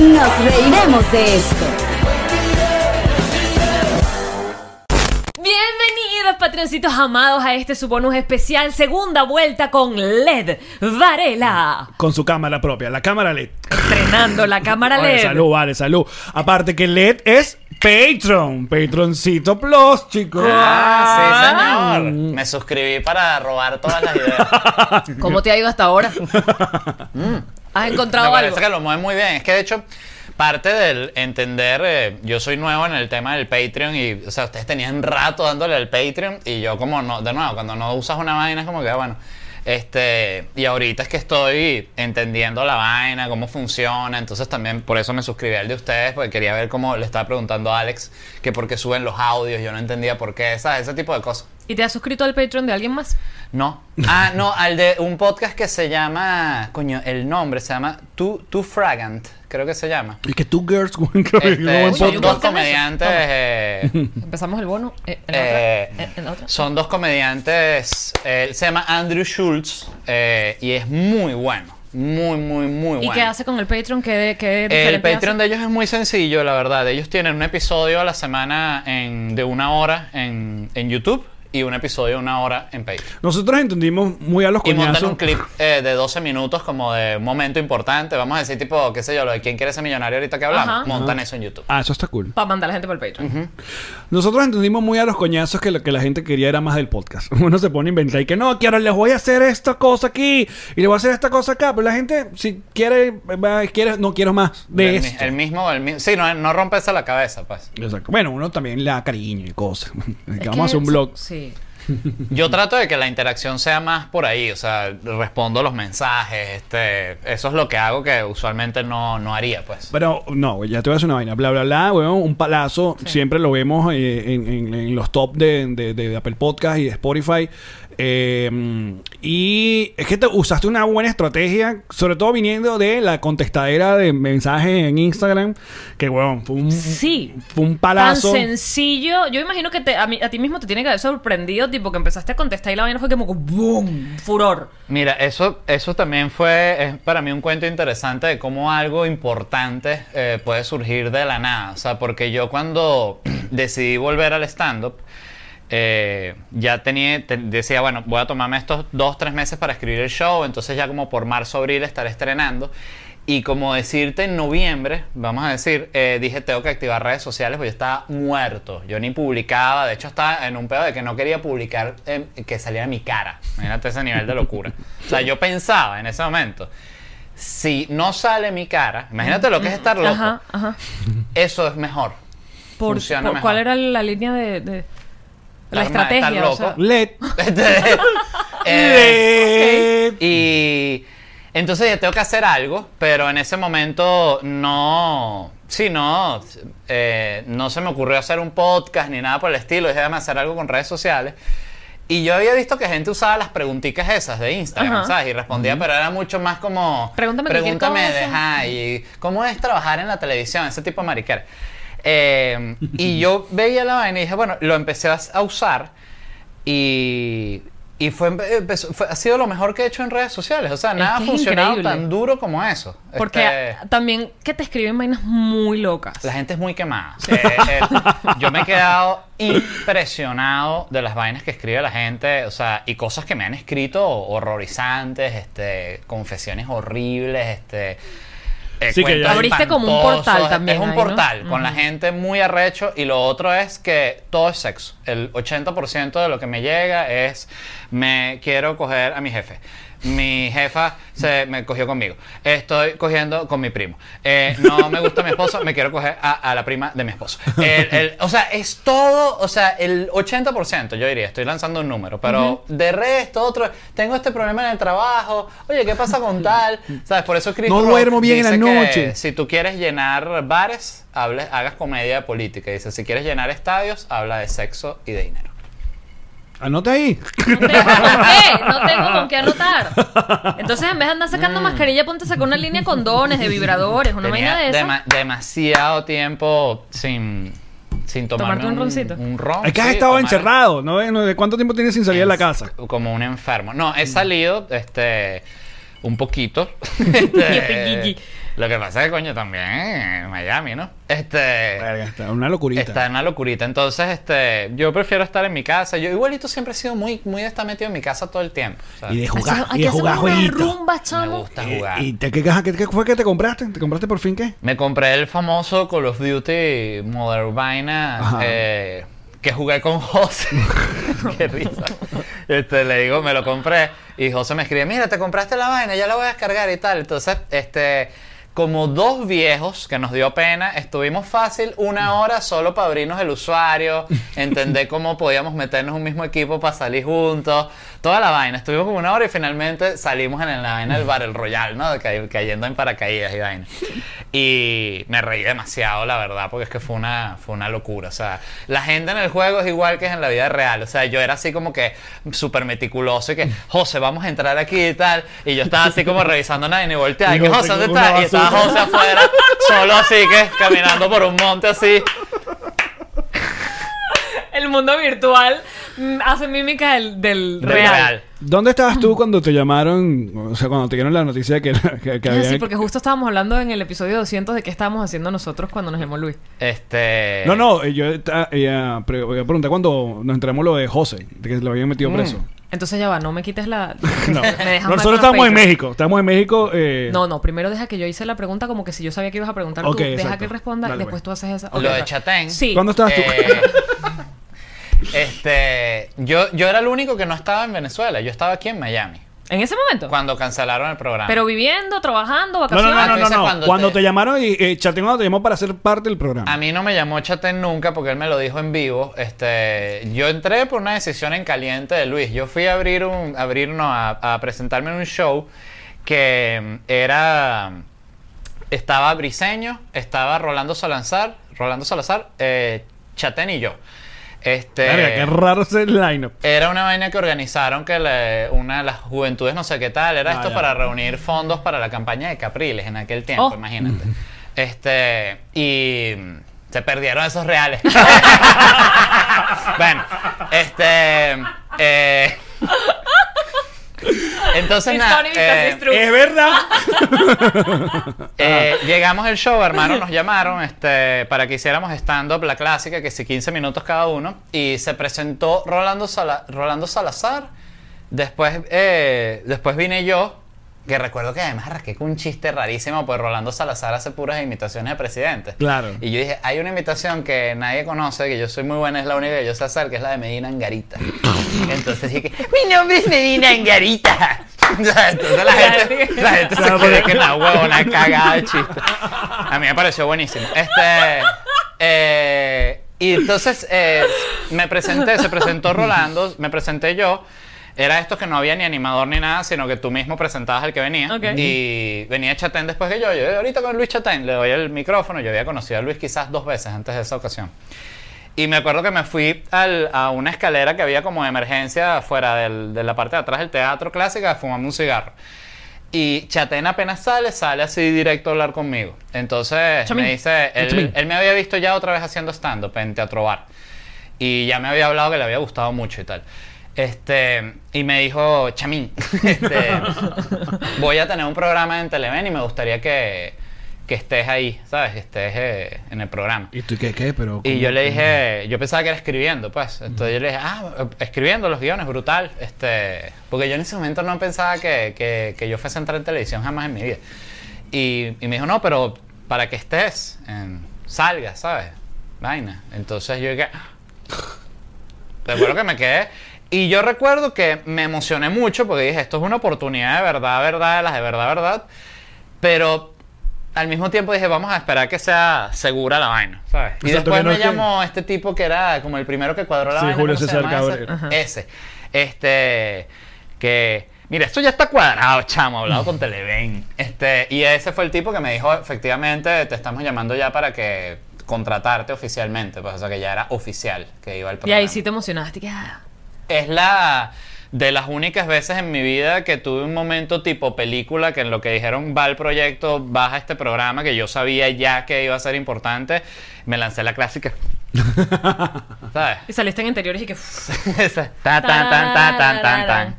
Nos reiremos de esto. Bienvenidos, patroncitos amados, a este su bonus especial, segunda vuelta con LED Varela. Con su cámara propia, la cámara LED. Estrenando la cámara Vale, LED. salud, vale, salud. Aparte que LED es Patreon. Patroncito Plus, chicos. Ah, sí, señor. Me suscribí para robar todas las ideas. ¿Cómo te ha ido hasta ahora? ¿Has Me encontrado parece algo? que lo mueve muy bien. Es que de hecho, parte del entender, eh, yo soy nuevo en el tema del Patreon y, o sea, ustedes tenían rato dándole al Patreon y yo como no, de nuevo, cuando no usas una vaina es como que, bueno, este, y ahorita es que estoy entendiendo la vaina, cómo funciona, entonces también por eso me suscribí al de ustedes, porque quería ver cómo le estaba preguntando a Alex que por qué suben los audios, yo no entendía por qué, ¿sabes? Ese tipo de cosas. ¿Y te has suscrito al Patreon de alguien más? No. Ah, no, al de un podcast que se llama. Coño, el nombre se llama Too, Too Fragant, creo que se llama. Y que tú, girls, creo que Este, no son dos comediantes. Eh, Empezamos el bono. eh, ¿En, la eh, otra? ¿En- en la otra? son dos comediantes. eh, se llama Andrew Schultz eh, y es muy bueno. Muy, muy, muy bueno. ¿Y qué hace con el Patreon? ¿Qué, qué El diferente Patreon hace? de ellos es muy sencillo, la verdad. Ellos tienen un episodio a la semana en, de una hora en, en YouTube y un episodio de una hora en Patreon. Nosotros entendimos muy a los Y montan coñazos. un clip eh, de 12 minutos como de un momento importante. Vamos a decir, tipo, qué sé yo, lo de quién quiere ser millonario ahorita que hablamos. Ajá. Montan eso en YouTube. Ah, eso está cool. Para mandar a la gente por el Patreon. Nosotros entendimos muy a los coñazos que lo que la gente quería era más del podcast. Uno se pone a inventar y que no, que ahora les voy a hacer esta cosa aquí y le voy a hacer esta cosa acá. Pero la gente, si quiere, va, quiere no quiero más de esto. el mismo, el mismo. Sí, no, no rompes la cabeza, pues. Exacto. Bueno, uno también le da cariño y cosas. Vamos a hacer un blog. Sí. Yo trato de que la interacción sea más por ahí, o sea, respondo los mensajes, este, eso es lo que hago que usualmente no, no haría, pues. Pero no, ya te voy a hacer una vaina. Bla, bla, bla, weón, un palazo. Siempre lo vemos eh, en, en- en los top de, de- de Apple Podcast y de Spotify. Eh, y es que te usaste una buena estrategia, sobre todo viniendo de la contestadera de mensajes en Instagram. Que, weón, fue un, Sí. fue un Tan palazo. sencillo. Yo imagino que te- a, mí- a ti mismo te tiene que haber sorprendido, tipo que empezaste a contestar y la vaina fue como ¡boom! Furor. Mira, eso, eso también fue es para mí un cuento interesante de cómo algo importante eh, puede surgir de la nada. O sea, porque yo cuando decidí volver al stand-up, eh, ya tenía, te- decía, bueno, voy a tomarme estos dos, tres meses para escribir el show, entonces ya como por marzo, abril estaré estrenando. Y como decirte en noviembre, vamos a decir, eh, dije tengo que activar redes sociales porque yo estaba muerto. Yo ni publicaba, de hecho estaba en un pedo de que no quería publicar eh, que saliera mi cara. Imagínate ese nivel de locura. O sea, yo pensaba en ese momento, si no sale mi cara, imagínate lo que es estar loco, Ajá, ajá. eso es mejor. Por, Funciona por- mejor. ¿Cuál era la línea de, de- la estrategia? o sea? loco. LED. Este, eh, LED. Y entonces ya tengo que hacer algo, pero en ese momento no. Sí, no. eh, no se me ocurrió hacer un podcast ni nada por el estilo. Dije, déjame hacer algo con redes sociales. Y yo había visto que gente usaba las preguntitas esas de Instagram, Ajá. ¿sabes? Y respondía, pero era mucho más como. Pregúntame Pregúntame de. cómo es trabajar en la televisión, ese tipo de mariquera. Eh, y yo veía la vaina y dije, bueno, lo empecé a, usar y, y fue, empezó- fue- ha sido lo mejor que he hecho en redes sociales. O sea, nada ha es funcionado tan duro como eso. Porque Este, también que te escriben vainas muy locas. la gente es muy quemada. Eh, eh, yo me he quedado impresionado de las vainas que escribe la gente, o sea, y cosas que me han escrito horrorizantes, este, confesiones horribles, este. Eh, Sí, que ya- Abriste como un portal también Es un ahí, ¿no? portal con la gente muy arrecho y lo otro es que todo es sexo. El 80% de lo que me llega es me quiero coger a mi jefe. Mi jefa se me cogió conmigo. Estoy cogiendo con mi primo. Eh, no me gusta mi esposo, me quiero coger a, a la prima de mi esposo. El- el- o sea, es todo, o sea, el 80% yo diría, estoy lanzando un número, pero de resto, otro, tengo este problema en el trabajo, oye, ¿qué pasa con tal? ¿Sabes? Por eso Chris No Rock duermo bien en la noche. Si tú quieres llenar bares, hables, hagas comedia política. Dice, si quieres llenar estadios, habla de sexo y de dinero. Anota ahí. No tengo con qué, no tengo con qué anotar. Entonces, en vez de andar sacando mascarilla, ponte a sacar una línea de condones, de vibradores, una Tenía vaina de esa. dema- demasiado tiempo sin, sin tomarme Tomarte un roncito. Un ron. Es que has sí, estado tomar- encerrado, ¿no? ¿No? ¿De cuánto tiempo tienes sin salir de la casa? Como un enfermo. No, he salido, este, un poquito. Este, lo que pasa es que, coño, también en Miami, ¿no? Este... Verga, está una locurita. Está en una locurita. Entonces, este, yo prefiero estar en mi casa. Yo igualito siempre he sido muy, muy de estar metido en mi casa todo el tiempo. Y de jugar, Hacemos- y Aquí de jugar jueguitos. rumba, me chamo. gusta Eh, jugar. ¿Y te, qué, caja- qué- qué fue que te compraste? ¿Te compraste por fin qué? Me compré el famoso Call of Duty Modern Vaina eh, que jugué con José. Qué risa. Este, le digo, me lo compré y José me escribe, mira, te compraste la vaina, ya la voy a descargar y tal. Entonces, este, como dos viejos que nos dio pena, estuvimos fácil una hora solo para abrirnos el usuario, entender cómo podíamos meternos en un mismo equipo para salir juntos, toda la vaina. Estuvimos como una hora y finalmente salimos en la vaina del Battle Royale, ¿no? Cayendo en paracaídas y vaina. Y me reí demasiado, la verdad, porque es que fue una, fue una locura. O sea, la gente en el juego es igual que en la vida real. O sea, yo era así como que súper meticuloso y que, José, vamos a entrar aquí y tal. Y yo estaba así como revisando nada y ni volteaba. Y Y que, José ¿dónde con una está? Y estaba. José afuera, solo así que, caminando por un monte así. El mundo virtual mm, hace mímica del, del Del real. real. ¿Dónde estabas tú cuando te llamaron? O sea, cuando te dieron la noticia de que, que, que había... sí, porque justo estábamos hablando en el episodio 200 de qué estábamos haciendo nosotros cuando nos llamó Luis. Este. No, no, eh, yo eh, eh, pre- voy a preguntar cuando nos enteramos lo de José, de que lo habían metido preso. Entonces ya va, no me quites la... No, me nosotros estamos en. México, estamos en México. Eh, No, no, primero deja que yo hice la pregunta como que si yo sabía que ibas a preguntar Ok, tú. Deja exacto. que él responda Dale, y después pues. tú haces esa. Lo Ok, de. Chatén. Sí. ¿Cuándo estabas tú? Este, yo, yo era el único que no estaba en Venezuela. Yo estaba aquí en Miami ¿En ese momento? cuando cancelaron el programa. Pero viviendo, trabajando, no, no, vacaciones. no, no, no, Entonces, no. cuando Cuando te- te, llamaron y eh, cuando te llamó para ser parte del programa. a mí no me llamó Chatén nunca porque él me lo dijo en vivo. Este, yo entré por una decisión en caliente de Luis. Yo fui a abrir un, a abrir, no, a, a presentarme en un show que mm, era estaba Briseño, estaba Rolando Salazar, Rolando Salazar, eh, Chatén y yo. Este, Verga, qué raro ese lineup. Era una vaina que organizaron que le- una de las juventudes no sé qué tal, era Ah, esto ya. para reunir fondos para la campaña de Capriles en aquel tiempo, Oh. imagínate. Este, y se perdieron esos reales. bueno, este eh, entonces nada, eh. Es verdad. eh, llegamos al show, hermano, nos llamaron este, para que hiciéramos stand-up, la clásica, que sí, 15 minutos cada uno. Y se presentó Rolando, Sala- Rolando Salazar. Después, eh, después vine yo, que recuerdo que además arranqué con un chiste rarísimo, pues Rolando Salazar hace puras imitaciones de presidentes. Claro. Y yo dije, hay una imitación que nadie conoce, que yo soy muy buena, es la única que yo sé hacer, que es la de Medina Angarita. Entonces dije, mi nombre es Medina Angarita. Entonces la gente, la gente se cree que la huevona cagada de chiste. A mí me pareció buenísimo. Este. eh, y entonces eh, me presenté, se presentó Rolando, me presenté yo. Era esto que no había ni animador ni nada, sino que tú mismo presentabas al que venía. Ok. Y venía Chatén después que yo. Yo ahorita con Luis Chatén le doy el micrófono. Yo había conocido a Luis quizás dos veces antes de esa ocasión. Y me acuerdo que me fui al- a una escalera que había como de emergencia fuera del- de la parte de atrás del teatro clásica a fumarme un cigarro. Y Chatén apenas sale, sale así directo a hablar conmigo. Entonces Chamín. me dice, él, él me había visto ya otra vez haciendo stand-up en Teatro Bar. Y ya me había hablado que le había gustado mucho y tal. Este, y me dijo, Chamín, este, voy a tener un programa en Televen y me gustaría que, que estés ahí, ¿sabes? Que estés eh, en el programa. ¿Y tú qué, qué? Pero, Y yo le dije, yo pensaba que era escribiendo, pues. Entonces yo le dije, ah, escribiendo los guiones, brutal. Este, porque yo en ese momento no pensaba que, que, que yo fuese a entrar en televisión jamás en mi vida. Y, y me dijo, no, pero para que estés, en, salgas, ¿sabes? Vaina. Entonces yo dije, recuerdo que me quedé Y yo recuerdo que me emocioné mucho porque dije, esto es una oportunidad de verdad, verdad, de las de verdad, verdad. Pero al mismo tiempo dije, vamos a esperar que sea segura la vaina, ¿sabes? Y Exacto, después que no me es que- llamó este tipo que era como el primero que cuadró la Sí, vaina. Julio ¿cómo se César? Cabrera. Ese. Este, que, mira, esto ya está cuadrado, chamo, hablado con Televen. Este, y ese fue el tipo que me dijo, efectivamente, te estamos llamando ya para que contratarte oficialmente, pues, o sea, que ya era oficial que iba Y programa ahí sí te emocionaste. Que, ah, es la de las únicas veces en mi vida que tuve un momento tipo película que en lo que dijeron va el proyecto, baja este programa que yo sabía ya que iba a ser importante, me lancé la clásica. ¿Sabes? y saliste en interiores y que. Esa, tan, tan, tan, tan, tan, tan, tan.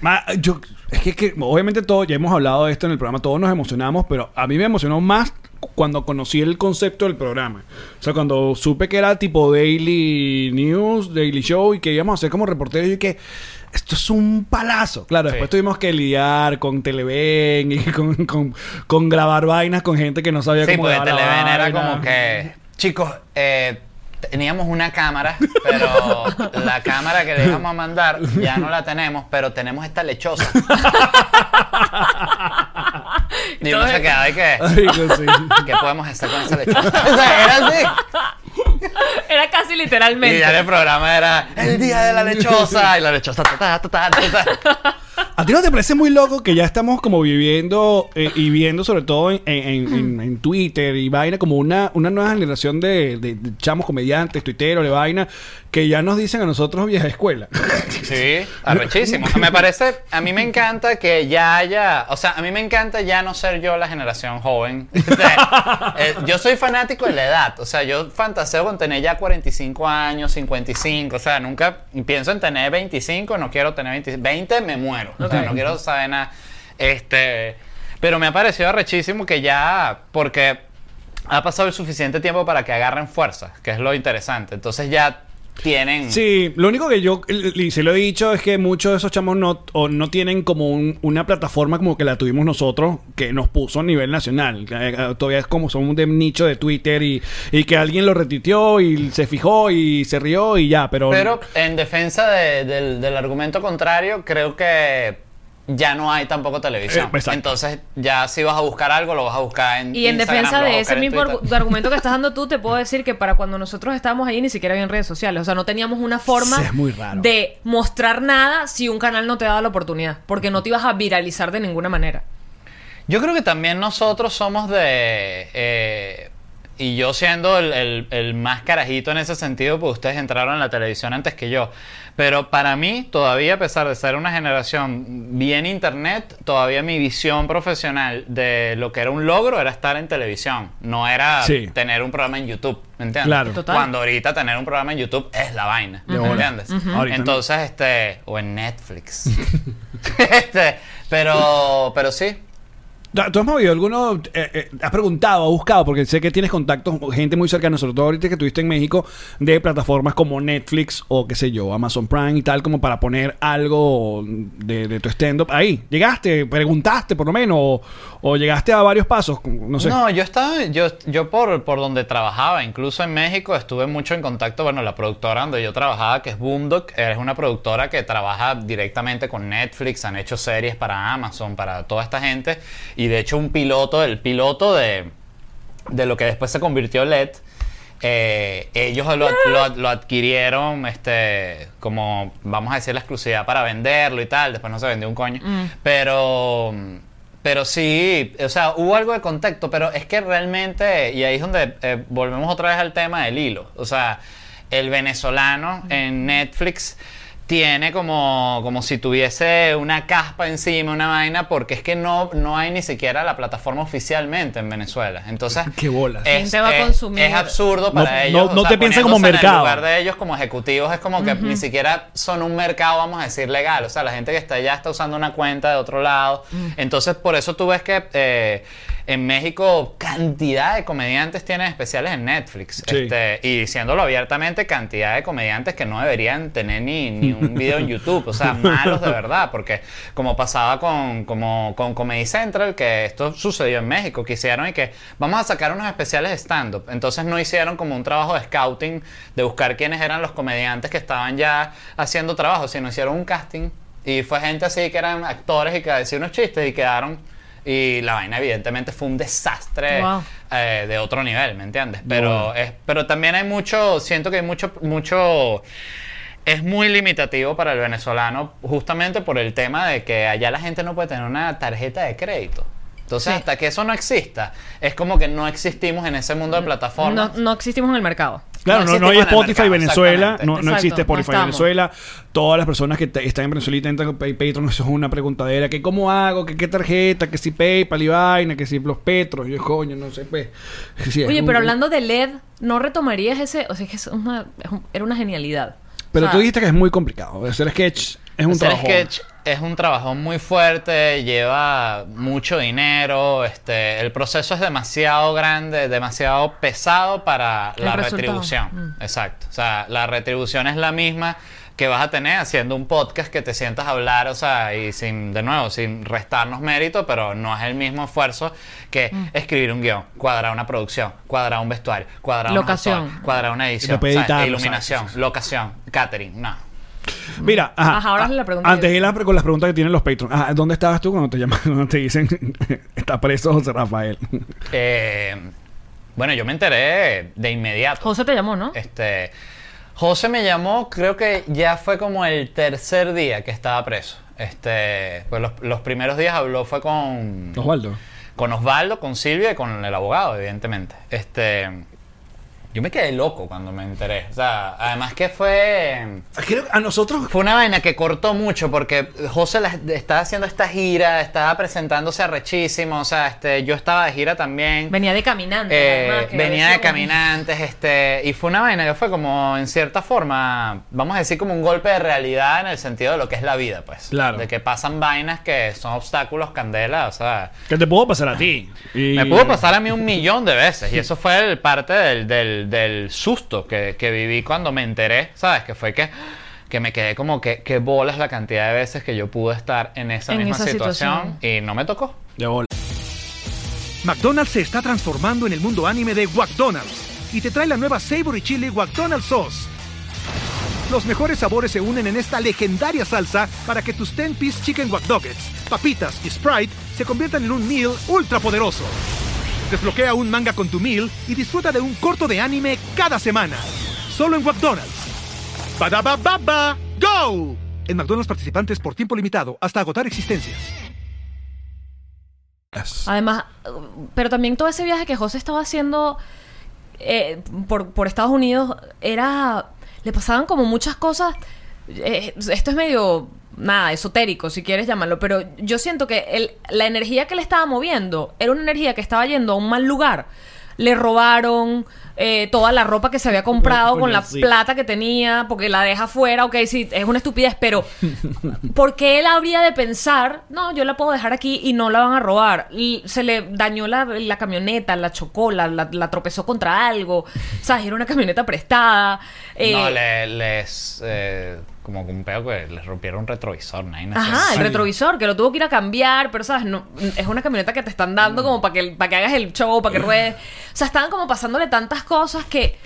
Ma- yo, es que, que obviamente todos, ya hemos hablado de esto en el programa, todos nos emocionamos, pero a mí me emocionó más cuando conocí el concepto del programa. O sea, cuando supe que era tipo Daily News, Daily Show y que íbamos a hacer como reporteros y que esto es un palazo. Claro, Sí. después tuvimos que lidiar con Televen y con, con- con grabar vainas con gente que no sabía Sí, cómo grabar la Televen era como que, chicos, eh, teníamos una cámara, pero la cámara que le íbamos a mandar ya no la tenemos, pero tenemos esta lechosa. y uno se quedaba y que, Marico, sí. ¿qué podemos hacer con esa lechosa? O sea, era así. Era casi Y literalmente. ya el programa era el día de la lechosa y la lechosa ta, ta, ta, ta, ta, ta. ¿A ti no te parece muy loco que ya estamos como viviendo eh, y viendo sobre todo en, en- en- en Twitter y vaina como una, una nueva generación de, de- de chamos comediantes, tuiteros, de vaina, que ya nos dicen a nosotros vieja escuela? Sí, arrechísimo. Me parece, a mí me encanta que ya haya, o sea, a mí me encanta ya no ser yo la generación joven. Eh, yo soy fanático de la edad, o sea, yo fantaseo con tener ya 45 años, 55, o sea, nunca pienso en tener 25, no quiero tener 20, 20 me muero, sea, no quiero saber nada. Este, pero me ha parecido arrechísimo que ya, porque ha pasado el suficiente tiempo para que agarren fuerza, que es lo interesante. Entonces ya tienen... Sí, lo único que yo y se lo he dicho es que muchos de esos chamos no, o no tienen como un- una plataforma como que la tuvimos nosotros que nos puso a nivel nacional. Eh, eh, Todavía es como somos de nicho de Twitter y, y que alguien lo retuiteó y se fijó y se rió y ya, pero... Pero en defensa de- del, del argumento contrario, creo que ya no hay tampoco televisión. Eh. Entonces, ya si vas a buscar algo, lo vas a buscar en Y en Instagram, defensa de ese mismo argumento que estás dando tú, te puedo decir que para cuando nosotros estábamos ahí ni siquiera había redes sociales. O sea, no teníamos una forma Sí, es muy raro. de mostrar nada si un canal no te daba la oportunidad. Porque no te ibas a viralizar de ninguna manera. Yo creo que también nosotros somos de... eh, y yo siendo el, el- el más carajito en ese sentido, pues ustedes entraron en la televisión antes que yo. Pero para mí, todavía a pesar de ser una generación bien internet, todavía mi visión profesional de lo que era un logro era estar en televisión. No era Sí. tener un programa en YouTube, ¿me entiendes? Claro. Total. Cuando ahorita tener un programa en YouTube es la vaina, ¿me bola. entiendes? Ahorita no. Entonces, este... O en Netflix. este, pero, pero sí, ¿Tú has movido alguno? eh, eh, ¿Has preguntado, has buscado? Porque sé que tienes contactos, gente muy cercana, sobre todo ahorita que estuviste en México, de plataformas como Netflix o qué sé yo, Amazon Prime y tal, como para poner algo de, tu stand-up ahí. ¿Llegaste? ¿Preguntaste por lo menos? O, llegaste a varios pasos? No sé. No, yo estaba, yo, yo por, por donde trabajaba, incluso en México, estuve mucho en contacto, bueno, la productora donde yo trabajaba, que es Boomdock, es una productora que trabaja directamente con Netflix, han hecho series para Amazon, para toda esta gente, y de hecho un piloto, el piloto de, de lo que después se convirtió LED, eh, ellos lo, lo- lo adquirieron este como vamos a decir la exclusividad para venderlo y tal después no se vendió un coño. Pero pero sí o sea hubo algo de contacto pero es que realmente y ahí es donde eh, volvemos otra vez al tema del hilo. O sea el venezolano en Netflix tiene como, como si tuviese una caspa encima, una vaina, porque es que no, no hay ni siquiera la plataforma oficialmente en Venezuela. Entonces, Qué bolas. es, Gente va a es- consumir. es absurdo para No- ellos. no- no te piensen como poniéndose mercado. En el lugar de ellos como ejecutivos es como que ni siquiera son un mercado, vamos a decir, legal. O sea, la gente que está allá está usando una cuenta de otro lado. Entonces, por eso tú ves que eh, en México cantidad de comediantes tienen especiales en Netflix. Sí. Este, y diciéndolo abiertamente, cantidad de comediantes que no deberían tener ni, ni un video en YouTube. O sea, malos de verdad. Porque como pasaba con, como, con Comedy Central, que esto sucedió en México, que hicieron y que vamos a sacar unos especiales de stand-up. Entonces no hicieron como un trabajo de scouting, de buscar quiénes eran los comediantes que estaban ya haciendo trabajo, sino hicieron un casting. Y fue gente así que eran actores y que decían unos chistes y quedaron. Y la vaina, evidentemente, fue un desastre Wow. eh, de otro nivel, ¿me entiendes? Pero, es, pero también hay mucho, siento que hay mucho, mucho. Es muy limitativo para el venezolano, justamente por el tema de que allá la gente no puede tener una tarjeta de crédito. Entonces, Sí. hasta que eso no exista, es como que no existimos en ese mundo de No, plataformas. no existimos en el mercado. Claro, no, No no hay Spotify mercado, Venezuela, no, no existe no Spotify estamos. Venezuela. Todas las personas que te- están en Venezuela intentan con Patreon, eso es una preguntadera. que ¿Cómo hago? que qué tarjeta? ¿Que si PayPal y vaina? ¿Que si los Petros? Yo, coño, no sé, pues. Oye, un- pero hablando de LED, ¿no retomarías ese? O sea, que es una- es un- era una genialidad. Pero O sea, tú dijiste que es muy complicado. Hacer sketch es un Hacer trabajo. sketch es un trabajo muy fuerte, lleva mucho dinero, este, el proceso es demasiado grande, demasiado pesado para El la resultado. retribución. Mm. Exacto. O sea, la retribución es la misma que vas a tener haciendo un podcast que te sientas a hablar, o sea, y sin, de nuevo, sin restarnos mérito, pero no es el mismo esfuerzo que Mm. escribir un guion, cuadrar una producción, cuadrar un vestuario, cuadrar Locación. un actor, cuadrar una edición, iluminación, locación, catering, no. Mira, ajá, Ajá, ahora ah, es la pregunta Antes de ir la- con las preguntas que tienen los Patreons. Ajá, ¿Dónde estabas tú cuando te llaman, cuando te dicen está preso José Rafael? Eh, bueno, yo me enteré de inmediato. José te llamó, ¿no? Este, José me llamó, creo que ya fue como el tercer día que estaba preso. Este, pues los, los primeros días habló fue con Osvaldo. con Osvaldo, con Silvia y con el abogado, evidentemente. Este, yo me quedé loco cuando me enteré. O sea, además que fue Creo que a nosotros fue una vaina que cortó mucho porque José la- estaba haciendo esta gira, estaba presentándose arrechísimo, o sea, este, yo estaba de gira también. Venía de caminante. Eh, además, venía de caminantes, este, y fue una vaina que fue como, en cierta forma, vamos a decir como un golpe de realidad en el sentido de lo que es la vida, pues. Claro. De que pasan vainas que son obstáculos, candela, o sea, que te puedo pasar a ti. Y- me pudo pasar a mí un millón de veces, y eso fue el parte del, del, del susto que, que viví cuando me enteré, ¿sabes? Que fue que, que me quedé como que, que bolas la cantidad de veces que yo pude estar en esa En misma esa situación, situación. y no me tocó. De bola. McDonald's se está transformando en el mundo anime de McDonald's y te trae la nueva Savory Chili McDonald's Sauce. Los mejores sabores se unen en esta legendaria salsa para que tus 10-piece chicken wack papitas y Sprite se conviertan en un meal ultra poderoso. Desbloquea un manga con tu meal y disfruta de un corto de anime cada semana. Solo en McDonald's. Badaba baba, go! En McDonald's participantes por tiempo limitado hasta agotar existencias. Además, pero también todo ese viaje que José estaba haciendo eh, por, por Estados Unidos era. Le pasaban como muchas cosas. eh, esto es medio. Nada, esotérico, si quieres llamarlo, pero yo siento que el- la energía que le estaba moviendo era una energía que estaba yendo a un mal lugar. Le robaron eh, toda la ropa que se había comprado con la sí. plata que tenía, porque la deja fuera, ok, sí, es una estupidez, pero ¿por qué él habría de pensar, no, yo la puedo dejar aquí y no la van a robar? Y se le dañó la, la camioneta, la chocó, la, la- la tropezó contra algo, ¿sabes? Era una camioneta prestada. eh, no, le- les. eh, como un pedo que les rompieron un retrovisor, ¿no? Ajá, el retrovisor, que lo tuvo que ir a cambiar, pero sabes, no, es una camioneta que te están dando como para que, para que hagas el show, para que ruedes. O sea, estaban como pasándole tantas cosas que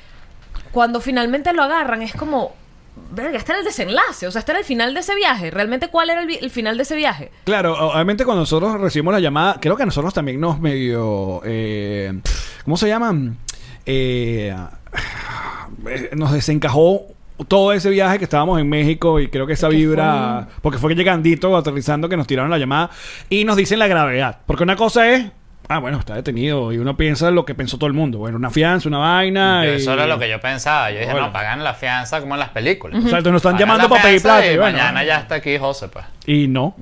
cuando finalmente lo agarran es como, verga, este era el desenlace, o sea, este era el final de ese viaje. ¿Realmente cuál era el, el final de ese viaje? Claro, obviamente cuando nosotros recibimos la llamada, creo que a nosotros también nos medio... eh, ¿Cómo se llaman? Eh, eh, nos desencajó todo ese viaje que estábamos en México y creo que esa vibra... Porque fue que llegandito, aterrizando, que nos tiraron la llamada y nos dicen la gravedad. Porque una cosa es... Ah, bueno, está detenido y uno piensa lo que pensó todo el mundo. Bueno, una fianza, una vaina. y- Eso era lo que yo pensaba. Yo dije, Bueno. no, pagan la fianza como en las películas. O sea, entonces nos están Pagan llamando la para pedir plata. Y y bueno, mañana ya está aquí José, pues. Y no.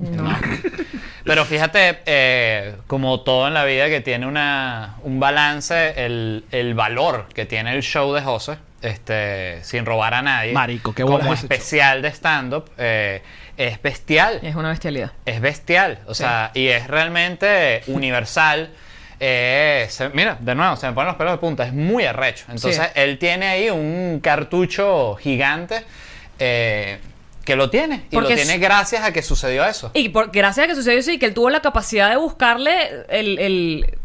Pero fíjate, eh, como todo en la vida que tiene una, un balance, el, el valor que tiene el show de José, este, sin robar a nadie, Marico, qué bolas como especial de stand-up, eh, es bestial. Es una bestialidad. Es bestial, o sea, y es realmente universal. eh, se- mira, de nuevo, se me ponen los pelos de punta, es muy arrecho. Entonces, Sí. él tiene ahí un cartucho gigante eh, que lo tiene. Y Porque lo tiene gracias a que sucedió eso. Y por, gracias a que sucedió eso y que él tuvo la capacidad de buscarle el, el-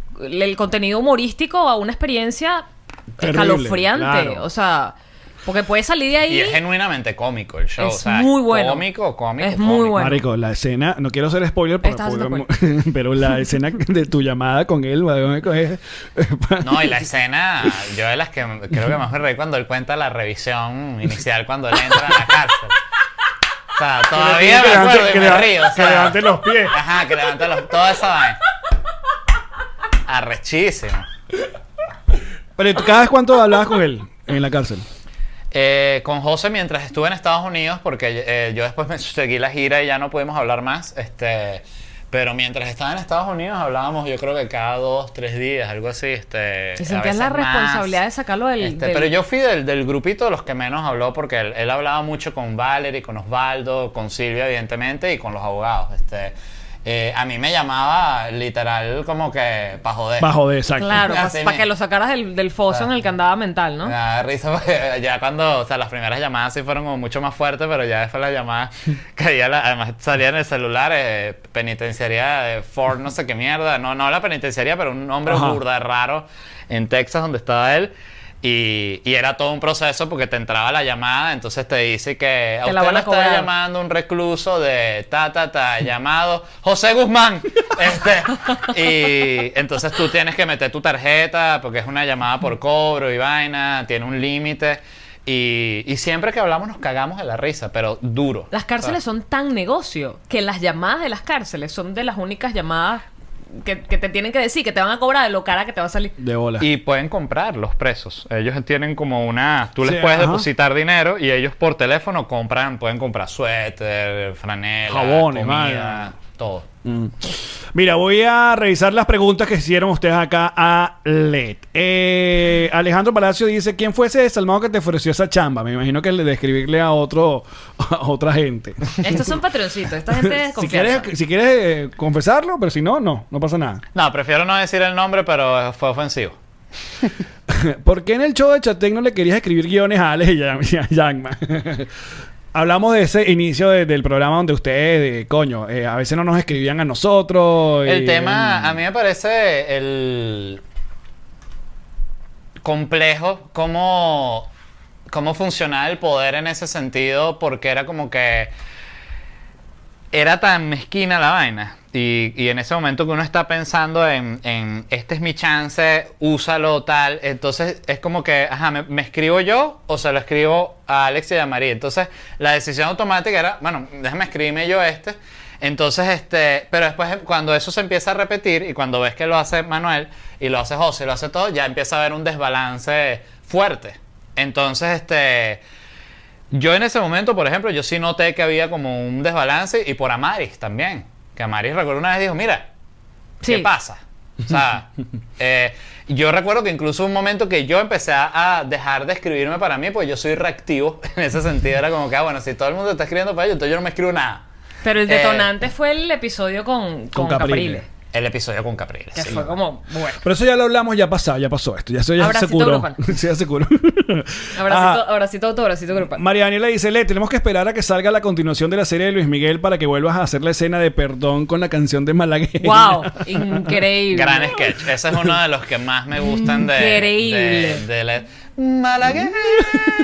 el contenido humorístico a una experiencia Terrible, escalofriante. claro. O sea, porque puede salir de ahí. Y es genuinamente cómico el show. Es o sea, muy bueno. Cómico, cómico. Es muy cómico. bueno. Marico, la escena, no quiero hacer spoiler, pero, la escena de tu llamada con él, es- No, y la escena, yo de las que creo que más me reí cuando él cuenta la revisión inicial cuando él entra a la cárcel. O sea, todavía que me acuerdo y que me leva- río. o que sea. levante los pies. Ajá, que levante los... Toda esa vaina. Arrechísimo. Pero ¿tú cada vez cuánto hablabas con él en la cárcel? Eh, con José mientras estuve en Estados Unidos, porque eh, yo después me seguí la gira y ya no pudimos hablar más. Este, pero mientras estaba en Estados Unidos hablábamos, yo creo que cada dos, tres días, algo así. Este, Y a sentías la más. responsabilidad de sacarlo del- Este, del- Pero yo fui del, del grupito de los que menos habló, porque él, él hablaba mucho con Valerie, con Osvaldo, con Silvia, evidentemente, y con los abogados. Este, eh, a mí me llamaba literal como que para joder. Bajo de exacto. Claro, para que lo sacaras del, del foso en el que andaba mental, ¿no? Me da risa porque ya cuando, o sea, las primeras llamadas sí fueron como mucho más fuertes, pero ya después las llamadas caía la, además salía en el celular, eh, penitenciaría de Ford, no sé qué mierda, no, no la penitenciaría, pero un nombre Ajá. burda raro en Texas donde estaba él. Y, y era todo un proceso porque te entraba la llamada, entonces te dice que a Te la usted van le a está llamando un recluso de ta ta ta llamado José Guzmán. Este, y entonces tú tienes que meter tu tarjeta porque es una llamada por cobro y vaina, tiene un límite. Y, y siempre que hablamos nos cagamos de la risa, pero duro. Las cárceles son tan negocio que las llamadas de las cárceles son de las únicas llamadas que, que te tienen que decir que te van a cobrar de lo cara que te va a salir. De bola. Y pueden comprar los presos. Ellos tienen como una... Tú les Sí, puedes ajá. depositar dinero y ellos por teléfono compran, pueden comprar suéter, franela, Jabones, comida, todo. Mm. Mira, voy a revisar las preguntas que hicieron ustedes acá a LED. Eh, Alejandro Palacio dice: ¿Quién fue ese desalmado que te ofreció esa chamba? Me imagino que el de escribirle a otro a otra gente. Estos son patroncitos, esta gente es si quieres, si quieres eh, confesarlo, pero si no, no, no pasa nada. No, prefiero no decir el nombre, pero fue ofensivo. ¿Por qué en el show de Chatec no le querías escribir guiones a Alex y a y a Yangma? Hablamos de ese inicio de- del programa donde ustedes, de, coño, eh, a veces no nos escribían a nosotros. El y- tema, a mí me parece el complejo cómo, cómo funcionaba el poder en ese sentido, porque era como que era tan mezquina la vaina. Y, en ese momento que uno está pensando en, este es mi chance, úsalo, tal. Entonces es como que, ajá, ¿me, me escribo yo o se lo escribo a Alex y a María? Entonces la decisión automática era, bueno, déjame escribirme yo este. Entonces, este, pero después cuando eso se empieza a repetir y cuando ves que lo hace Manuel y lo hace José y lo hace todo, ya empieza a haber un desbalance fuerte. Entonces, este, yo en ese momento, por ejemplo, yo sí noté que había como un desbalance y por Amaris también. Que Amaris recuerdo una vez dijo, mira, ¿qué Sí. pasa? O sea, eh, yo recuerdo que incluso un momento que yo empecé a, dejar de escribirme para mí, pues yo soy reactivo en ese sentido. Era como que, ah, bueno, si todo el mundo está escribiendo para ello, entonces yo no me escribo nada. Pero el Eh, detonante fue el episodio con, con, Con Capriles. Capriles. El episodio con Capriles. Que sí. fue como, bueno. Pero eso ya lo hablamos, ya pasó, ya pasó esto. Ya eso ya se Abracito curó. grupal. Sí, ya se curó. Abracito, abracito auto, abracito grupal. María Daniela dice, Le, tenemos que esperar a que salga la continuación de la serie de Luis Miguel para que vuelvas a hacer la esescena de perdón con la canción de Malagueña. ¡Wow! Increíble. Gran sketch. Ese es uno de los que más me gustan de. Increíble. De, de la- Malagueña,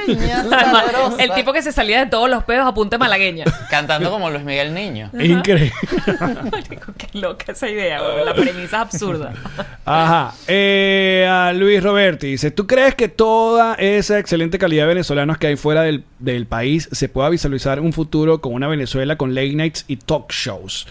Además, el tipo que se salía de todos los pedos a punta de malagueña. Cantando como Luis Miguel Niño. Increíble. Qué loca esa idea, güey. La premisa es absurda. Ajá. Eh, a Luis Roberti dice, ¿tú crees que toda esa excelente calidad de venezolanos que hay fuera del, del país se pueda visualizar un futuro con una Venezuela con late nights y talk shows?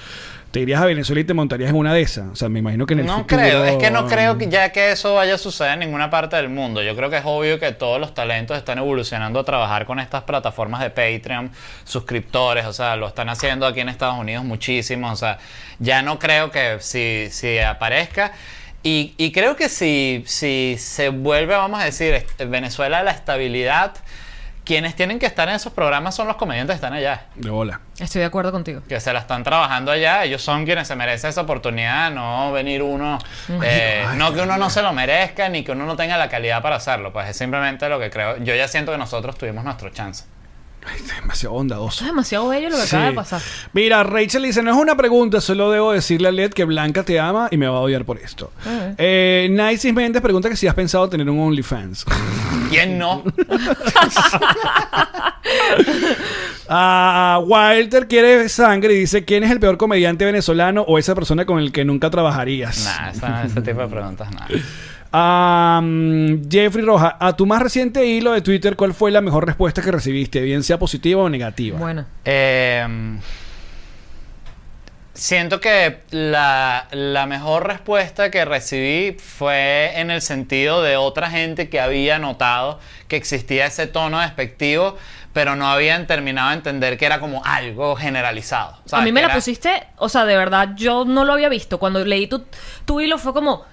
¿Te irías a Venezuela y te montarías en una de esas? O sea, me imagino que en el No futuro... creo, es que no creo que ya que eso vaya a suceder en ninguna parte del mundo. Yo creo que es obvio que todos los talentos están evolucionando a trabajar con estas plataformas de Patreon, suscriptores, o sea, lo están haciendo aquí en Estados Unidos muchísimo, o sea, ya no creo que si, si aparezca. Y, y creo que si, si se vuelve, vamos a decir, Venezuela la estabilidad quienes tienen que estar en esos programas son los comediantes que están allá. De bola. Estoy de acuerdo contigo. Que se la están trabajando allá, ellos son quienes se merecen esa oportunidad, no venir uno, eh, no que uno no se lo merezca ni que uno no tenga la calidad para hacerlo, pues es simplemente lo que creo. Yo ya siento que nosotros tuvimos nuestro chance. Ay, es demasiado bondadoso. Eso es demasiado bello lo que acaba de pasar. Mira, Rachel dice, no es una pregunta, solo debo decirle a Led que Blanca te ama y me va a odiar por esto. Ujú. Eh, Nice Méndez pregunta que si has pensado tener un OnlyFans. ¿Quién no? Ah, Walter quiere sangre y dice, ¿quién es el peor comediante venezolano o esa persona con el que nunca trabajarías? Nah, esa- ese tipo de preguntas, nada. Mm, Jeffrey Roja, a tu más reciente hilo de Twitter, ¿cuál fue la mejor respuesta que recibiste? Bien sea positiva o negativa. Bueno. Eh, siento que la, la mejor respuesta que recibí fue en el sentido de otra gente que había notado que existía ese tono despectivo, pero no habían terminado de entender que era como algo generalizado. A mí me Que la era- pusiste, o sea, de verdad, yo no lo había visto. Cuando leí tu, tu hilo fue como,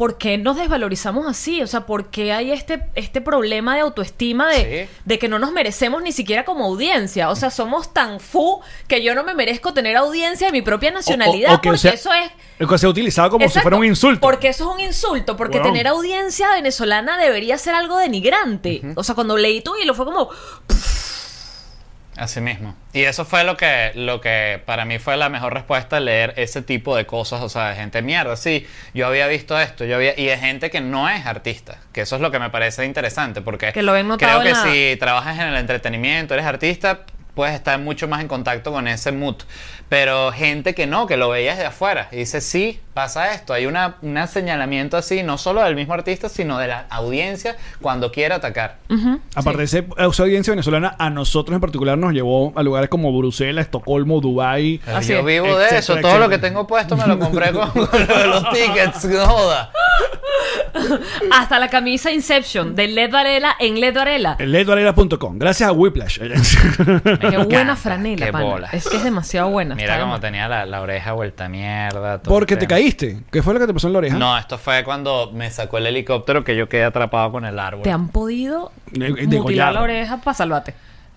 ¿por qué nos desvalorizamos así? O sea, ¿por qué hay este, este problema de autoestima de, Sí. de que no nos merecemos ni siquiera como audiencia? O sea, somos tan fu que yo no me merezco tener audiencia de mi propia nacionalidad O- o- o que porque sea- eso es... Que se ha utilizado como si fuera un insulto. Porque eso es un insulto, porque tener audiencia venezolana debería ser algo denigrante. O sea, cuando leí tu hilo fue como, Así mismo. Y eso fue lo que, lo que para mí fue la mejor respuesta, leer ese tipo de cosas, o sea, de gente mierda, sí, yo había visto esto, yo había, y de gente que no es artista, que eso es lo que me parece interesante, porque Que lo creo que la- si trabajas en el entretenimiento, eres artista, puedes estar mucho más en contacto con ese mood. Pero gente que no, que lo veías de afuera y dice, sí, pasa esto. Hay una, un señalamiento así, no solo del mismo artista, sino de la audiencia cuando quiere atacar. Aparte de ese, esa audiencia venezolana, a nosotros en particular nos llevó a lugares como Bruselas, Estocolmo, Dubái. Así yo vivo de Etcétera, eso. Todo etcétera. lo que tengo puesto me lo compré con, con lo de los tickets. No joda. hasta la camisa Inception de Led Varela en Led Varela. ledvarela.com. Gracias a Whiplash. Qué buena franela, qué pana. bola. Es que es demasiado buena. Mira está cómo tenía la, la oreja vuelta a mierda. todo Porque el te tema. caíste. ¿Qué fue lo que te pasó en la oreja? No, esto fue cuando me sacó el helicóptero que yo quedé atrapado con el árbol. Te han podido De- mutilar la oreja para salvarte.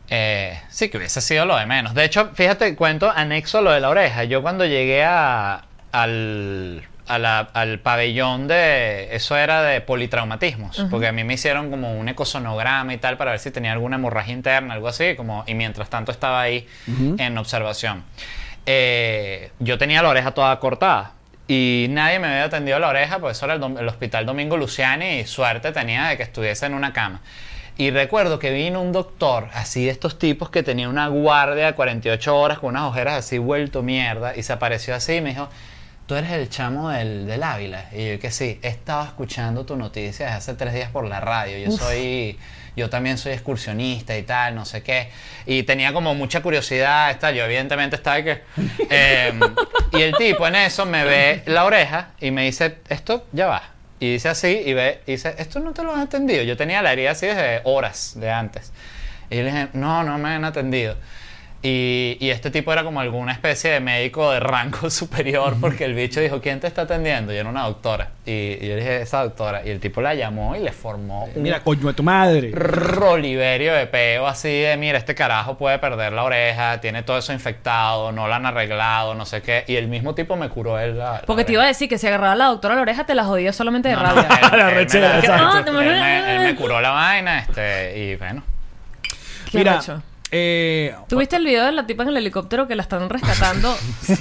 Eh, sí, que hubiese sido lo de menos. De hecho, fíjate, cuento anexo a lo de la oreja. Yo cuando llegué a, al, a la- al pabellón de... Eso era de politraumatismos. Porque a mí me hicieron como un ecosonograma y tal para ver si tenía alguna hemorragia interna, algo así. Como, y mientras tanto estaba ahí en observación. Eh, yo tenía la oreja toda cortada. Y nadie me había atendido la oreja, porque eso era el, el hospital Domingo Luciani y suerte tenía de que estuviese en una cama. Y recuerdo que vino un doctor, así de estos tipos, que tenía una guardia de 48 horas con unas ojeras así vuelto mierda, y se apareció así y me dijo, tú eres el chamo del, del Ávila. Y yo que sí, he estado escuchando tu noticia desde hace tres días por la radio. Yo soy, yo también soy excursionista y tal, no sé qué. Y tenía como mucha curiosidad, está, yo evidentemente estaba que... eh, y el tipo en eso me ve la oreja y me dice, esto ya va. Y dice así y ve, y dice, esto no te lo han atendido. Yo tenía la herida así desde horas de antes. Y yo le dije, no, no me han atendido. Y, y este tipo era como alguna especie de médico de rango superior porque el bicho dijo, ¿quién te está atendiendo? Y era una doctora. Y, y yo le dije, esa doctora. Y el tipo la llamó y le formó un Mira, coño de tu madre. roliverio de peo así de, mira, este carajo puede perder la oreja, tiene todo eso infectado, no lo han arreglado, no sé qué. Y el mismo tipo me curó él la, la Porque te iba a decir que si agarraba a la doctora la oreja te la jodía solamente de No, no, rabia. él- La él me rechera, la- exacto. él me- él me curó la vaina, este, y bueno. Qué Mira. Eh, ¿Tuviste el video de la tipa en el helicóptero que la están rescatando?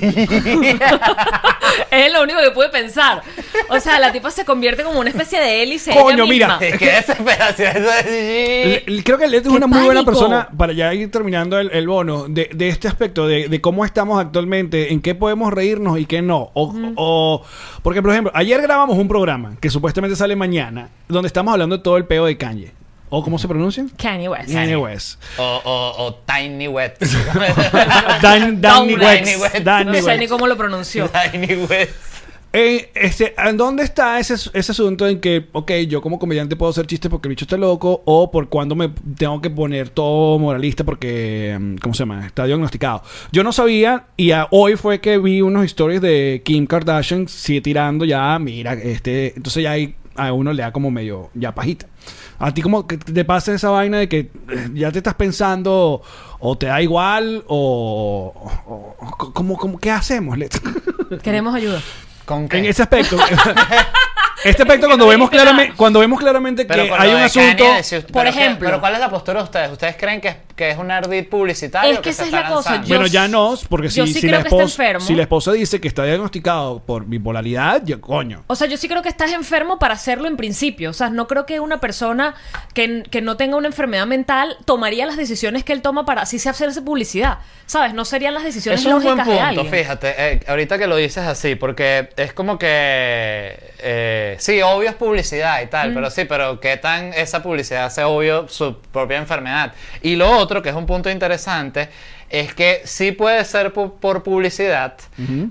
es lo único que pude pensar. O sea, la tipa se convierte como una especie de hélice. Coño, ella mira. misma. Qué desesperación. eso es- Le- Creo que Led es ¡Qué una muy buena pánico! persona para ya ir terminando el, el bono de, de este aspecto, de, de cómo estamos actualmente, en qué podemos reírnos y qué no. O, o- porque, por ejemplo, ayer grabamos un programa que supuestamente sale mañana, donde estamos hablando de todo el peo de Kanye. ¿O cómo se pronuncia? Kanye West. Kanye West. O, o, o Tiny Wet. Dan, Danny West. West. Danny No sé West. ni cómo lo pronunció. Tiny Wet. Eh, este, ¿en ¿Dónde está ese, ese asunto en que, ok, yo como comediante puedo hacer chistes porque el bicho está loco o por cuando me tengo que poner todo moralista porque, mm, ¿cómo se llama? Está diagnosticado. Yo no sabía y a- hoy fue que vi unos stories de Kim Kardashian sigue tirando ya, mira, este, entonces ya hay a uno le da como medio ya pajita. A ti como que te pasa esa vaina de que eh, ya te estás pensando o te da igual o, o- como, como ¿qué hacemos? Queremos ayuda. ¿Con qué? en ese aspecto. este aspecto cuando vemos claramente cuando vemos claramente Pero que hay un asunto Kanye, si- Por ejemplo. pero ¿cuál es la postura de ustedes? ¿Ustedes creen que es, que es un ardid publicitario? Es que se esa es la cosa, yo- Bueno, ya no, porque si, yo sí si creo la que está esposa, enfermo. si la esposa dice que está diagnosticado por bipolaridad, ya coño. O sea, yo sí creo que estás enfermo para hacerlo en principio. O sea, no creo que una persona que, que no tenga una enfermedad mental tomaría las decisiones que él toma para así se hacerse publicidad. ¿Sabes? No serían las decisiones Eso es un buen lógicas de punto, alguien. fíjate, eh, ahorita que lo dices así, porque es como que, eh, sí, obvio es publicidad y tal, Mm. pero sí, pero ¿qué tan esa publicidad hace obvio su propia enfermedad? Y lo otro, que es un punto interesante, es que sí puede ser por publicidad,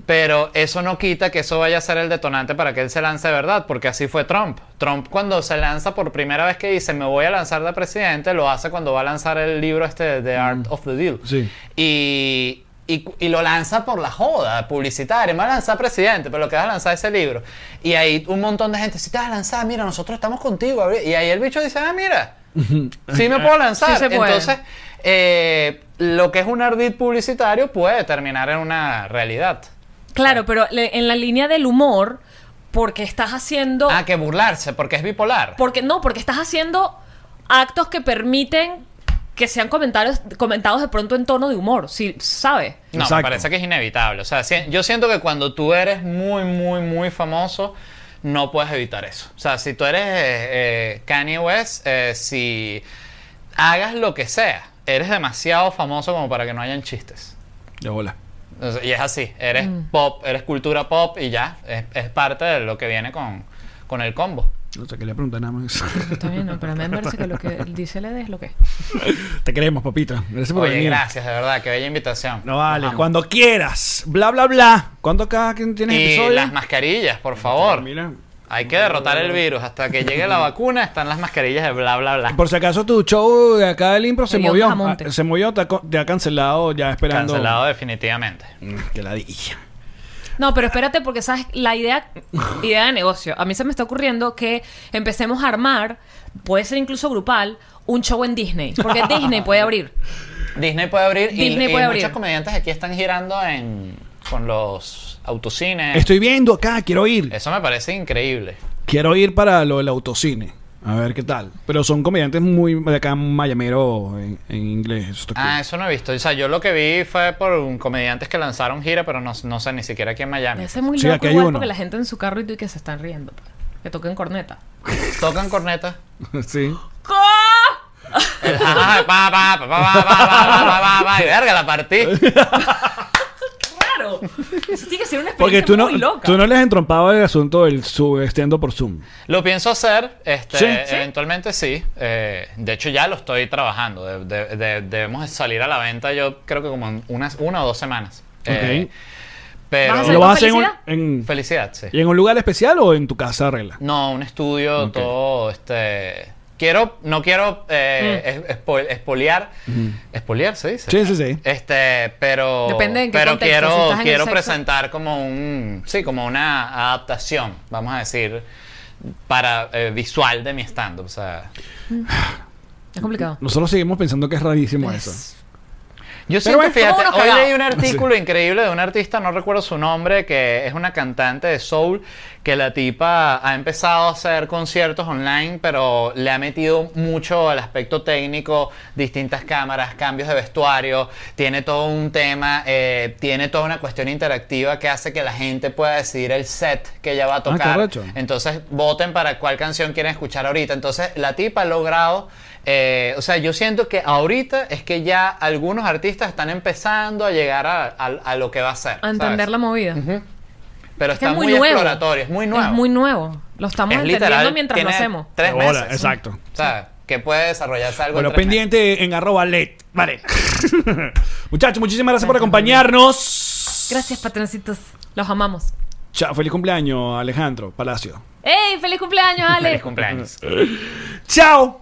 pero eso no quita que eso vaya a ser el detonante para que él se lance de verdad, porque así fue Trump. Trump cuando se lanza por primera vez que dice me voy a lanzar de presidente, lo hace cuando va a lanzar el libro este de The Art of the Deal. Sí. Y, y, y lo lanza por la joda publicitaria. Me va a lanzar presidente, pero lo que vas a lanzar ese libro. Y ahí un montón de gente, si te vas a lanzar, mira, nosotros estamos contigo. Gabriel". Y ahí el bicho dice, ah, mira, sí me puedo lanzar. Sí. Entonces, eh, lo que es un ardid publicitario puede terminar en una realidad. Claro, pero le- en la línea del humor, porque estás haciendo. Ah, que burlarse, porque es bipolar. Porque no, porque estás haciendo actos que permiten que sean comentarios comentados de pronto en tono de humor, ¿sí, ¿sabe? No, me parece que es inevitable. O sea, si- yo siento que cuando tú eres muy, muy, muy famoso, no puedes evitar eso. O sea, si tú eres eh, eh, Kanye West, eh, si hagas lo que sea, eres demasiado famoso como para que no hayan chistes. De bola. Y es así, eres Mm. pop, eres cultura pop y ya, es, es parte de lo que viene con, con el combo. No sé, quería preguntar nada más. Está bien, no, pero a mí me parece que lo que dice LD es lo que es. Te queremos, papita. Gracias por Oye, venir. gracias, de verdad, qué bella invitación. No vale, cuando quieras. Bla, bla, bla. ¿Cuándo cada quien tiene Y episodio? las mascarillas, por favor. Mira. Hay que derrotar el virus. Hasta que llegue la vacuna están las mascarillas de bla, bla, bla. Por si acaso tu show de acá del Impro se movió. Ah, Se movió, te ha, te ha cancelado ya esperando. Cancelado definitivamente. Mm, Que ladilla. No, pero espérate porque sabes la idea idea de negocio. A mí se me está ocurriendo que empecemos a armar, puede ser incluso grupal, un show en Disney, porque Disney puede abrir. Disney puede abrir y- Disney y, puede abrir. muchos comediantes aquí están girando en con los autocines. Estoy viendo acá, quiero ir. Eso me parece increíble. Quiero ir para lo del autocine. A ver qué tal. Pero son comediantes muy de acá, mayamero en, en inglés. Eso está Ah, cool. eso no he visto. O sea, yo lo que vi fue por un comediantes que lanzaron gira, pero no, no sé ni siquiera aquí en Miami. Debe ser muy Sí, loco aquí hay igual uno. porque la gente en su carro y tú y que se están riendo. pues. Que toquen corneta. Tocan corneta. sí. El jajaja, pa, pa, pa, pa, pa, pa, pa, pa, pa, pa, y verga, la partí. Tiene que ser una experiencia Porque tú no, muy loca. tú no les has entrompado el asunto del su extendo por Zoom. Lo pienso hacer, este, ¿Sí? eventualmente sí. Eh, de hecho, ya lo estoy trabajando. De- de- de- debemos salir a la venta, yo creo que como en unas una o dos semanas. Eh, Ok. pero ¿Vas a ¿Y hacer lo vas a hacer en felicidad? en- felicidad, sí. ¿y en un lugar especial o en tu casa regla? No, un estudio, todo, este... Quiero, no quiero eh, espo- espoliar. ¿Espoliar se dice? Sí, sí, sí. Este, pero... Depende en qué pero contexto, quiero, quiero presentar como un... Sí, como una adaptación, vamos a decir, para eh, visual de mi stand-up. O sea... Es complicado. Nosotros seguimos pensando que es rarísimo Es- eso. Yo siento, fíjate, hoy cagados. leí un artículo increíble de un artista, no recuerdo su nombre, que es una cantante de soul, que la tipa ha empezado a hacer conciertos online, pero le ha metido mucho al aspecto técnico, distintas cámaras, cambios de vestuario, tiene todo un tema, eh, tiene toda una cuestión interactiva que hace que la gente pueda decidir el set que ella va a tocar. correcto. Entonces voten para cuál canción quieren escuchar ahorita. Entonces la tipa ha logrado, eh, o sea, yo siento que ahorita es que ya algunos artistas están empezando a llegar a, a- a lo que va a ser. A entender ¿sabes? la movida. Ujú. Pero Es que está es muy, muy, nuevo. exploratorio, es muy nuevo. Es muy nuevo. Lo estamos Es entendiendo literal, mientras lo hacemos. Tres Ahora, meses. exacto. O sea, que puede desarrollarse algo Bueno, en pendiente en arroba LED. Vale. Muchachos, muchísimas gracias por acompañarnos. Gracias, patroncitos. Los amamos. Chao, feliz cumpleaños, Alejandro Palacio. ¡Ey! ¡Feliz cumpleaños, meses. Ale! Feliz cumpleaños. Chao.